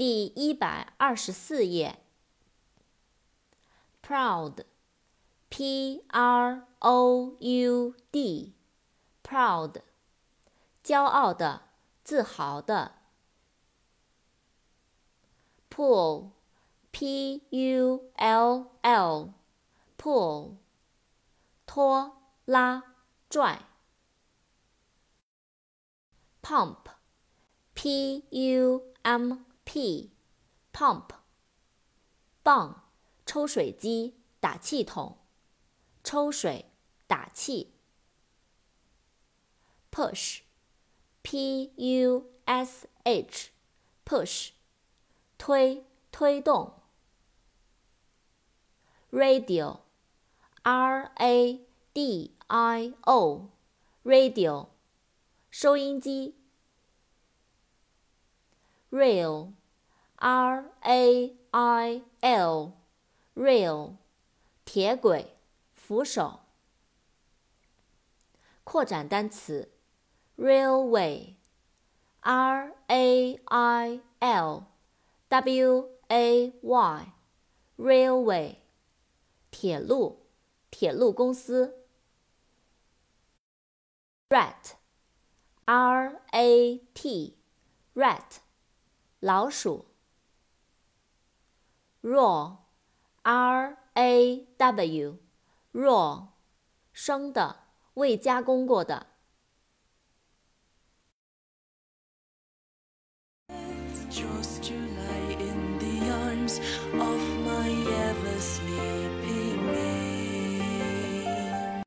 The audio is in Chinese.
第一百二十四页。proud，p-r-o-u-d，proud，骄傲的，自豪的。pull，p-u-l-l，pull，拖拉拽。Pump, P-U-M P，pump，泵，抽水机，打气筒，抽水，打气。push，p-u-s-h，push，推，推动。radio，r-a-d-i-o，radio，收音机。Rail rail，rail，铁轨，扶手。扩展单词，railway，r-a-i-l-w-a-y，railway，铁路，铁路公司。rat，r-a-t，rat。老鼠。raw，r-a-w，raw，生的，未加工过的。